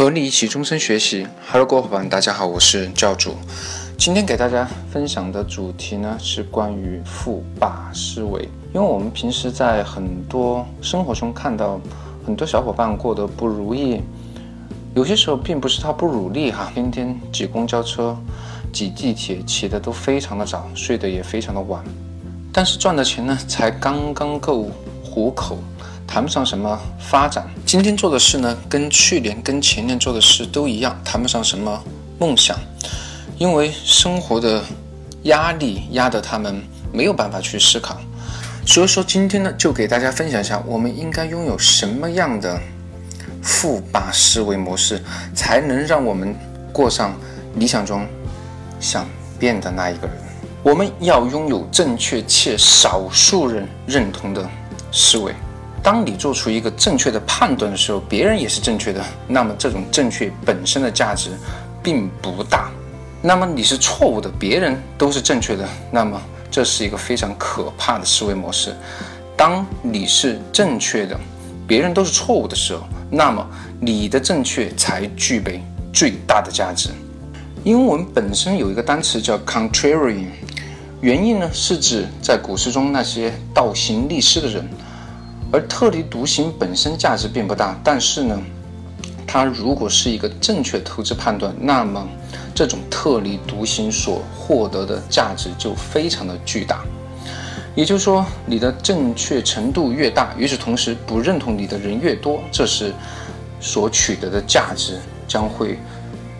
和你一起终身学习，Hello，各位伙伴，大家好，我是教主。今天给大家分享的主题呢是关于富爸思维。因为我们平时在很多生活中看到很多小伙伴过得不如意，有些时候并不是他不努力哈，天天挤公交车、挤地铁，起的都非常的早，睡得也非常的晚，但是赚的钱呢才刚刚够糊口。谈不上什么发展，今天做的事呢，跟去年、跟前年做的事都一样，谈不上什么梦想，因为生活的压力压得他们没有办法去思考。所以说，今天呢，就给大家分享一下，我们应该拥有什么样的富爸思维模式，才能让我们过上理想中想变的那一个人。我们要拥有正确且少数人认同的思维。当你做出一个正确的判断的时候，别人也是正确的，那么这种正确本身的价值并不大。那么你是错误的，别人都是正确的，那么这是一个非常可怕的思维模式。当你是正确的，别人都是错误的时候，那么你的正确才具备最大的价值。英文本身有一个单词叫 contrarian，原因呢是指在股市中那些倒行逆施的人。而特立独行本身价值并不大，但是呢，它如果是一个正确投资判断，那么这种特立独行所获得的价值就非常的巨大。也就是说，你的正确程度越大，与此同时不认同你的人越多，这时所取得的价值将会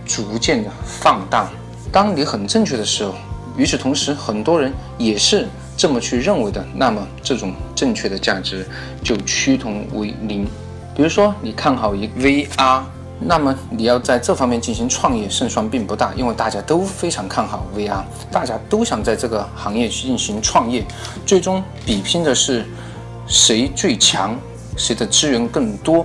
逐渐的放大。当你很正确的时候，与此同时很多人也是。这么去认为的，那么这种正确的价值就趋同为零。比如说，你看好一 VR，那么你要在这方面进行创业，胜算并不大，因为大家都非常看好 VR，大家都想在这个行业去进行创业，最终比拼的是谁最强，谁的资源更多，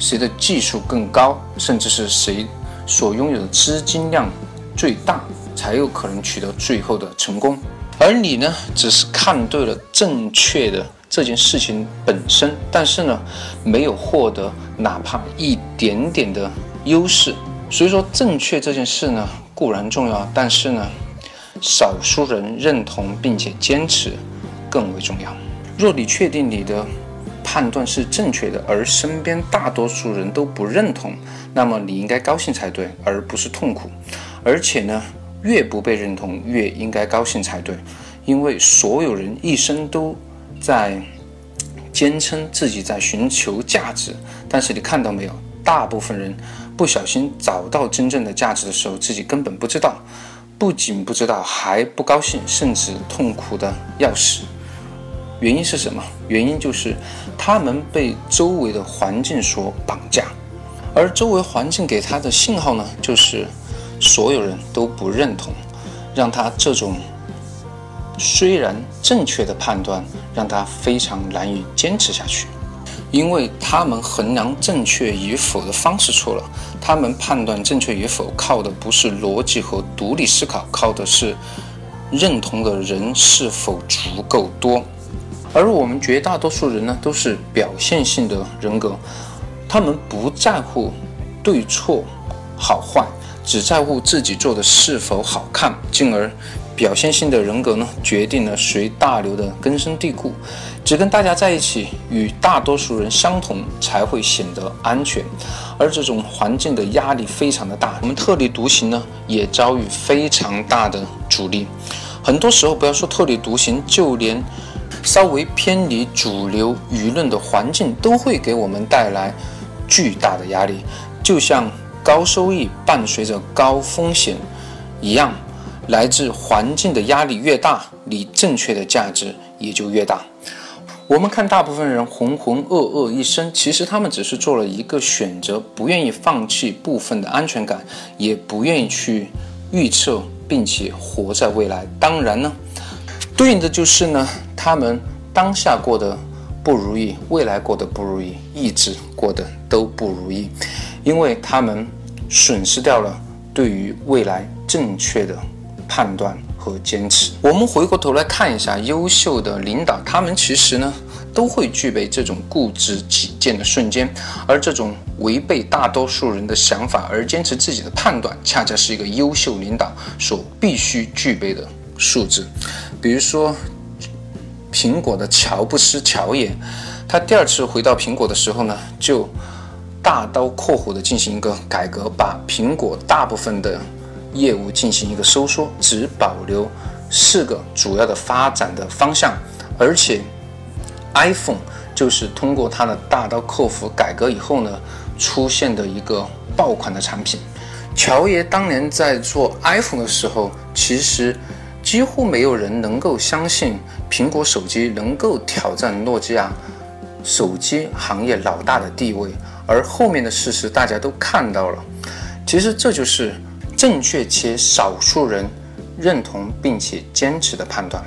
谁的技术更高，甚至是谁所拥有的资金量最大，才有可能取得最后的成功。而你呢，只是看对了正确的这件事情本身，但是呢，没有获得哪怕一点点的优势。所以说，正确这件事呢固然重要，但是呢，少数人认同并且坚持更为重要。若你确定你的判断是正确的，而身边大多数人都不认同，那么你应该高兴才对，而不是痛苦。而且呢。越不被认同，越应该高兴才对，因为所有人一生都在坚称自己在寻求价值，但是你看到没有？大部分人不小心找到真正的价值的时候，自己根本不知道，不仅不知道，还不高兴，甚至痛苦的要死。原因是什么？原因就是他们被周围的环境所绑架，而周围环境给他的信号呢，就是。所有人都不认同，让他这种虽然正确的判断，让他非常难以坚持下去，因为他们衡量正确与否的方式错了。他们判断正确与否靠的不是逻辑和独立思考，靠的是认同的人是否足够多。而我们绝大多数人呢，都是表现性的人格，他们不在乎对错好坏。只在乎自己做的是否好看，进而表现性的人格呢，决定了随大流的根深蒂固。只跟大家在一起，与大多数人相同，才会显得安全。而这种环境的压力非常的大，我们特立独行呢，也遭遇非常大的阻力。很多时候，不要说特立独行，就连稍微偏离主流舆论的环境，都会给我们带来巨大的压力。就像。高收益伴随着高风险一样，来自环境的压力越大，你正确的价值也就越大。我们看大部分人浑浑噩噩一生，其实他们只是做了一个选择，不愿意放弃部分的安全感，也不愿意去预测并且活在未来。当然呢，对应的就是呢，他们当下过得不如意，未来过得不如意，一直过得都不如意，因为他们。损失掉了对于未来正确的判断和坚持。我们回过头来看一下优秀的领导，他们其实呢都会具备这种固执己见的瞬间，而这种违背大多数人的想法而坚持自己的判断，恰恰是一个优秀领导所必须具备的素质。比如说，苹果的乔布斯乔爷，他第二次回到苹果的时候呢，就大刀阔斧的进行一个改革，把苹果大部分的业务进行一个收缩，只保留四个主要的发展的方向，而且。iPhone 就是通过它的大刀阔斧改革以后呢，出现的一个爆款的产品。乔爷当年在做 iPhone 的时候，其实几乎没有人能够相信苹果手机能够挑战诺基亚手机行业老大的地位。而后面的事实大家都看到了，其实这就是正确且少数人认同并且坚持的判断。